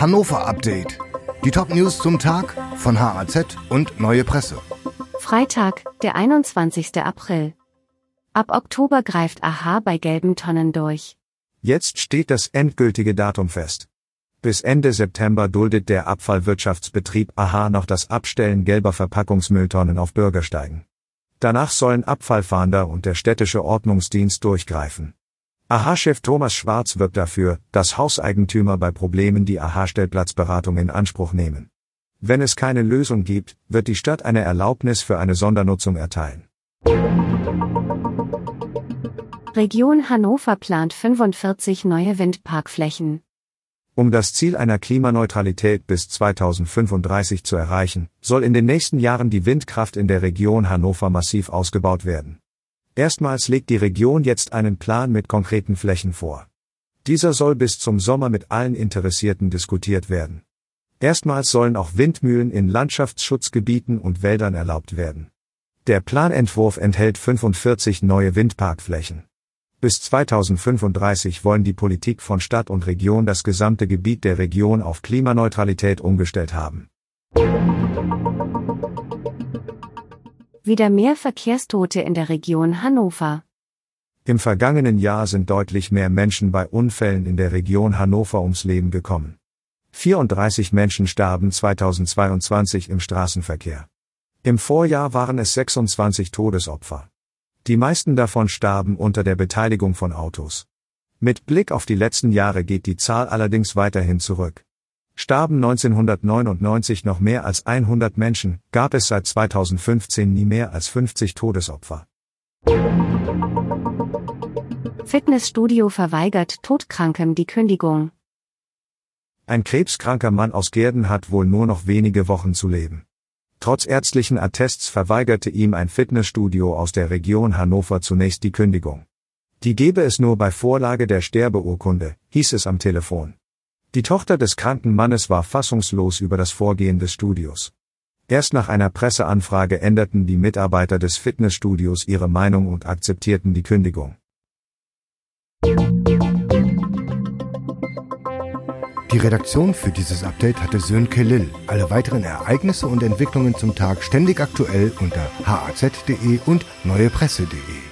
Hannover Update. Die Top-News zum Tag von HAZ und Neue Presse. Freitag, der 21. April. Ab Oktober greift AHA bei gelben Tonnen durch. Jetzt steht das endgültige Datum fest. Bis Ende September duldet der Abfallwirtschaftsbetrieb AHA noch das Abstellen gelber Verpackungsmülltonnen auf Bürgersteigen. Danach sollen Abfallfahnder und der städtische Ordnungsdienst durchgreifen. AHA-Chef Thomas Schwarz wirbt dafür, dass Hauseigentümer bei Problemen die AHA-Stellplatzberatung in Anspruch nehmen. Wenn es keine Lösung gibt, wird die Stadt eine Erlaubnis für eine Sondernutzung erteilen. Region Hannover plant 45 neue Windparkflächen. Um das Ziel einer Klimaneutralität bis 2035 zu erreichen, soll in den nächsten Jahren die Windkraft in der Region Hannover massiv ausgebaut werden. Erstmals legt die Region jetzt einen Plan mit konkreten Flächen vor. Dieser soll bis zum Sommer mit allen Interessierten diskutiert werden. Erstmals sollen auch Windmühlen in Landschaftsschutzgebieten und Wäldern erlaubt werden. Der Planentwurf enthält 45 neue Windparkflächen. Bis 2035 wollen die Politik von Stadt und Region das gesamte Gebiet der Region auf Klimaneutralität umgestellt haben. Wieder mehr Verkehrstote in der Region Hannover. Im vergangenen Jahr sind deutlich mehr Menschen bei Unfällen in der Region Hannover ums Leben gekommen. 34 Menschen starben 2022 im Straßenverkehr. Im Vorjahr waren es 26 Todesopfer. Die meisten davon starben unter der Beteiligung von Autos. Mit Blick auf die letzten Jahre geht die Zahl allerdings weiterhin zurück. Starben 1999 noch mehr als 100 Menschen, gab es seit 2015 nie mehr als 50 Todesopfer. Fitnessstudio verweigert Todkrankem die Kündigung. Ein krebskranker Mann aus Gerden hat wohl nur noch wenige Wochen zu leben. Trotz ärztlichen Attests verweigerte ihm ein Fitnessstudio aus der Region Hannover zunächst die Kündigung. Die gebe es nur bei Vorlage der Sterbeurkunde, hieß es am Telefon. Die Tochter des kranken Mannes war fassungslos über das Vorgehen des Studios. Erst nach einer Presseanfrage änderten die Mitarbeiter des Fitnessstudios ihre Meinung und akzeptierten die Kündigung. Die Redaktion für dieses Update hatte Sönke Lill. Alle weiteren Ereignisse und Entwicklungen zum Tag ständig aktuell unter haz.de und neuepresse.de.